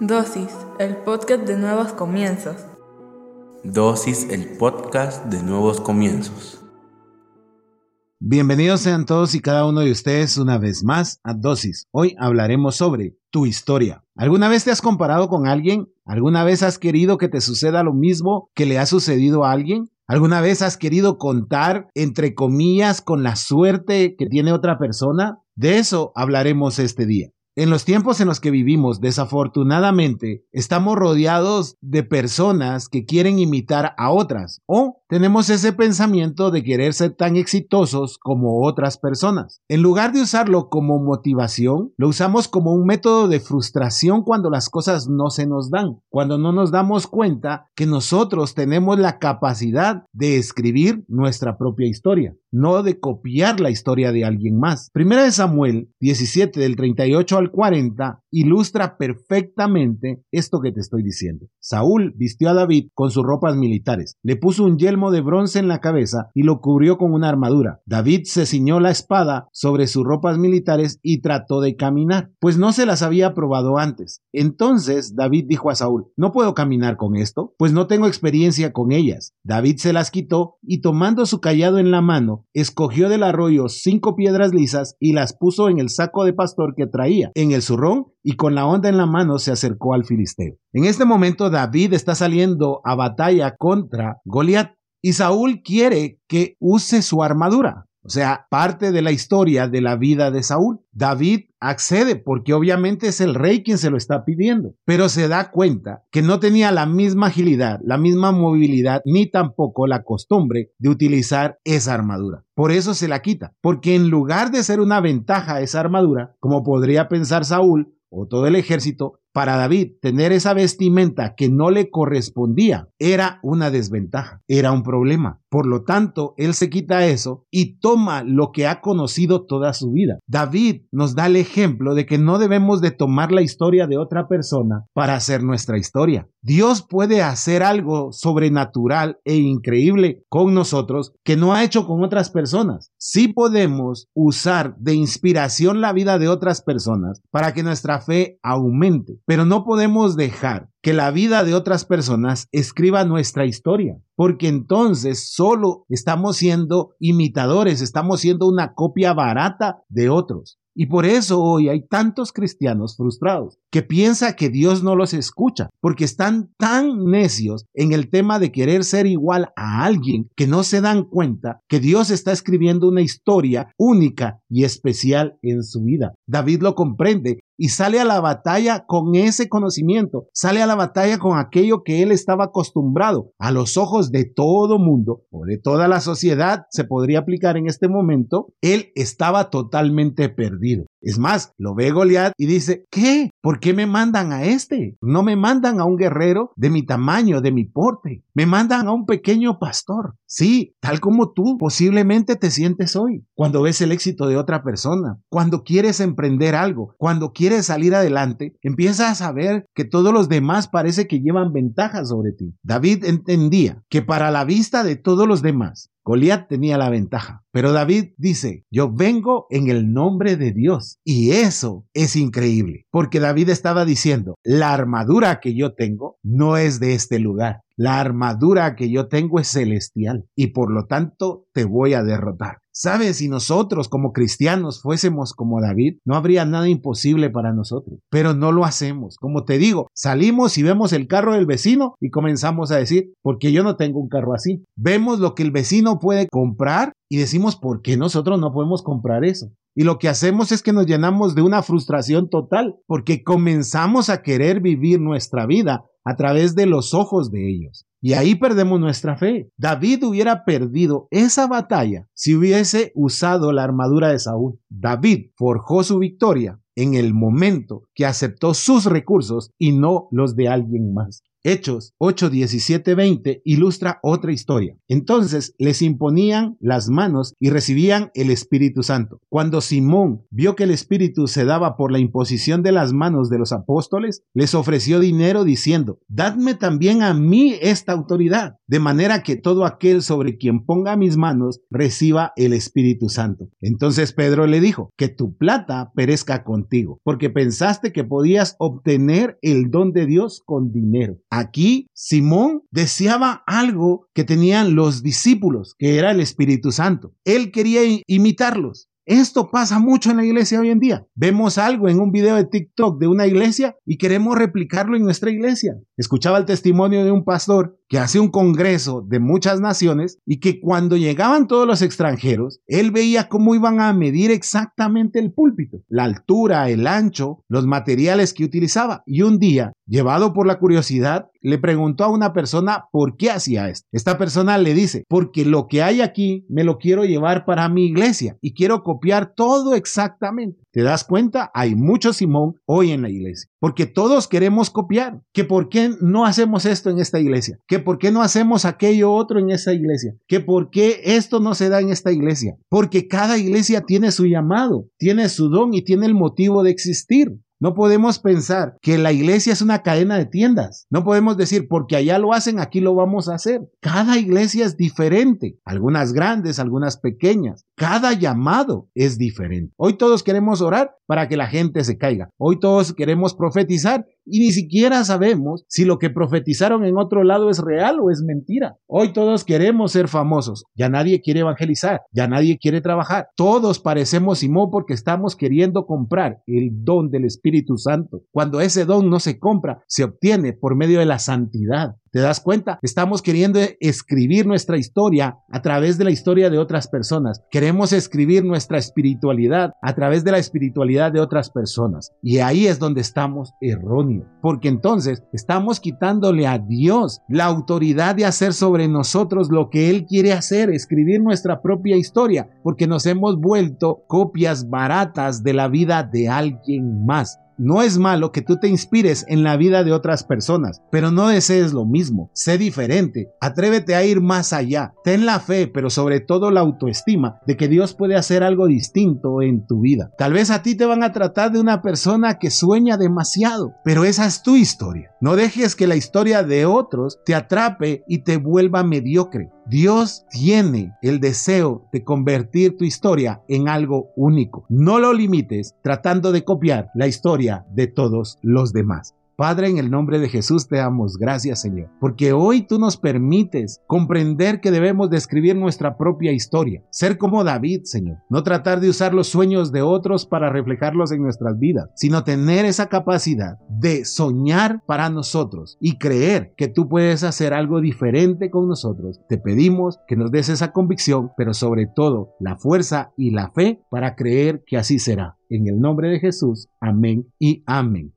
Dosis, el podcast de nuevos comienzos. Dosis, el podcast de nuevos comienzos. Bienvenidos sean todos y cada uno de ustedes una vez más a Dosis. Hoy hablaremos sobre tu historia. ¿Alguna vez te has comparado con alguien? ¿Alguna vez has querido que te suceda lo mismo que le ha sucedido a alguien? ¿Alguna vez has querido contar, entre comillas, con la suerte que tiene otra persona? De eso hablaremos este día. En los tiempos en los que vivimos, desafortunadamente, estamos rodeados de personas que quieren imitar a otras o tenemos ese pensamiento de querer ser tan exitosos como otras personas. En lugar de usarlo como motivación, lo usamos como un método de frustración cuando las cosas no se nos dan, cuando no nos damos cuenta que nosotros tenemos la capacidad de escribir nuestra propia historia no de copiar la historia de alguien más. Primera de Samuel 17 del 38 al 40 ilustra perfectamente esto que te estoy diciendo. Saúl vistió a David con sus ropas militares, le puso un yelmo de bronce en la cabeza y lo cubrió con una armadura. David se ciñó la espada sobre sus ropas militares y trató de caminar, pues no se las había probado antes. Entonces David dijo a Saúl, no puedo caminar con esto, pues no tengo experiencia con ellas. David se las quitó y tomando su callado en la mano, escogió del arroyo cinco piedras lisas y las puso en el saco de pastor que traía, en el zurrón, y con la onda en la mano se acercó al filisteo. En este momento David está saliendo a batalla contra Goliat y Saúl quiere que use su armadura. O sea, parte de la historia de la vida de Saúl. David accede porque obviamente es el rey quien se lo está pidiendo, pero se da cuenta que no tenía la misma agilidad, la misma movilidad, ni tampoco la costumbre de utilizar esa armadura. Por eso se la quita, porque en lugar de ser una ventaja esa armadura, como podría pensar Saúl o todo el ejército, para David, tener esa vestimenta que no le correspondía era una desventaja, era un problema. Por lo tanto, él se quita eso y toma lo que ha conocido toda su vida. David nos da el ejemplo de que no debemos de tomar la historia de otra persona para hacer nuestra historia. Dios puede hacer algo sobrenatural e increíble con nosotros que no ha hecho con otras personas. Sí podemos usar de inspiración la vida de otras personas para que nuestra fe aumente pero no podemos dejar que la vida de otras personas escriba nuestra historia, porque entonces solo estamos siendo imitadores, estamos siendo una copia barata de otros. Y por eso hoy hay tantos cristianos frustrados que piensan que Dios no los escucha, porque están tan necios en el tema de querer ser igual a alguien que no se dan cuenta que Dios está escribiendo una historia única y especial en su vida. David lo comprende y sale a la batalla con ese conocimiento, sale a la batalla con aquello que él estaba acostumbrado. A los ojos de todo mundo o de toda la sociedad se podría aplicar en este momento, él estaba totalmente perdido. Es más, lo ve Goliat y dice, ¿qué? ¿Por qué me mandan a este? No me mandan a un guerrero de mi tamaño, de mi porte. Me mandan a un pequeño pastor. Sí, tal como tú posiblemente te sientes hoy, cuando ves el éxito de otra persona, cuando quieres emprender algo, cuando quieres salir adelante, empiezas a ver que todos los demás parece que llevan ventaja sobre ti. David entendía que para la vista de todos los demás, Goliat tenía la ventaja, pero David dice, yo vengo en el nombre de Dios. Y eso es increíble, porque David estaba diciendo, la armadura que yo tengo no es de este lugar. La armadura que yo tengo es celestial y por lo tanto te voy a derrotar. ¿Sabes? Si nosotros como cristianos fuésemos como David, no habría nada imposible para nosotros. Pero no lo hacemos. Como te digo, salimos y vemos el carro del vecino y comenzamos a decir, porque yo no tengo un carro así. Vemos lo que el vecino puede comprar y decimos, ¿por qué nosotros no podemos comprar eso? Y lo que hacemos es que nos llenamos de una frustración total, porque comenzamos a querer vivir nuestra vida a través de los ojos de ellos. Y ahí perdemos nuestra fe. David hubiera perdido esa batalla si hubiese usado la armadura de Saúl. David forjó su victoria en el momento que aceptó sus recursos y no los de alguien más. Hechos 8, 17, 20 ilustra otra historia. Entonces les imponían las manos y recibían el Espíritu Santo. Cuando Simón vio que el Espíritu se daba por la imposición de las manos de los apóstoles, les ofreció dinero diciendo, dadme también a mí esta autoridad, de manera que todo aquel sobre quien ponga mis manos reciba el Espíritu Santo. Entonces Pedro le dijo, que tu plata perezca contigo, porque pensaste que podías obtener el don de Dios con dinero. Aquí Simón deseaba algo que tenían los discípulos, que era el Espíritu Santo. Él quería imitarlos. Esto pasa mucho en la iglesia hoy en día. Vemos algo en un video de TikTok de una iglesia y queremos replicarlo en nuestra iglesia. Escuchaba el testimonio de un pastor que hace un congreso de muchas naciones y que cuando llegaban todos los extranjeros, él veía cómo iban a medir exactamente el púlpito, la altura, el ancho, los materiales que utilizaba. Y un día, llevado por la curiosidad, le preguntó a una persona por qué hacía esto. Esta persona le dice, porque lo que hay aquí me lo quiero llevar para mi iglesia y quiero copiar todo exactamente. ¿Te das cuenta? Hay mucho Simón hoy en la iglesia, porque todos queremos copiar. ¿Que por qué no hacemos esto en esta iglesia? ¿Que por qué no hacemos aquello otro en esta iglesia? ¿Que por qué esto no se da en esta iglesia? Porque cada iglesia tiene su llamado, tiene su don y tiene el motivo de existir. No podemos pensar que la iglesia es una cadena de tiendas. No podemos decir, porque allá lo hacen, aquí lo vamos a hacer. Cada iglesia es diferente. Algunas grandes, algunas pequeñas. Cada llamado es diferente. Hoy todos queremos orar para que la gente se caiga. Hoy todos queremos profetizar y ni siquiera sabemos si lo que profetizaron en otro lado es real o es mentira. Hoy todos queremos ser famosos. Ya nadie quiere evangelizar. Ya nadie quiere trabajar. Todos parecemos Simón porque estamos queriendo comprar el don del Espíritu Santo. Cuando ese don no se compra, se obtiene por medio de la santidad. ¿Te das cuenta? Estamos queriendo escribir nuestra historia a través de la historia de otras personas. Queremos escribir nuestra espiritualidad a través de la espiritualidad de otras personas. Y ahí es donde estamos erróneos. Porque entonces estamos quitándole a Dios la autoridad de hacer sobre nosotros lo que Él quiere hacer, escribir nuestra propia historia, porque nos hemos vuelto copias baratas de la vida de alguien más. No es malo que tú te inspires en la vida de otras personas, pero no desees lo mismo. Sé diferente. Atrévete a ir más allá. Ten la fe, pero sobre todo la autoestima de que Dios puede hacer algo distinto en tu vida. Tal vez a ti te van a tratar de una persona que sueña demasiado, pero esa es tu historia. No dejes que la historia de otros te atrape y te vuelva mediocre. Dios tiene el deseo de convertir tu historia en algo único. No lo limites tratando de copiar la historia de todos los demás. Padre, en el nombre de Jesús te damos gracias, Señor, porque hoy tú nos permites comprender que debemos describir nuestra propia historia, ser como David, Señor, no tratar de usar los sueños de otros para reflejarlos en nuestras vidas, sino tener esa capacidad de soñar para nosotros y creer que tú puedes hacer algo diferente con nosotros. Te pedimos que nos des esa convicción, pero sobre todo la fuerza y la fe para creer que así será. En el nombre de Jesús, amén y amén.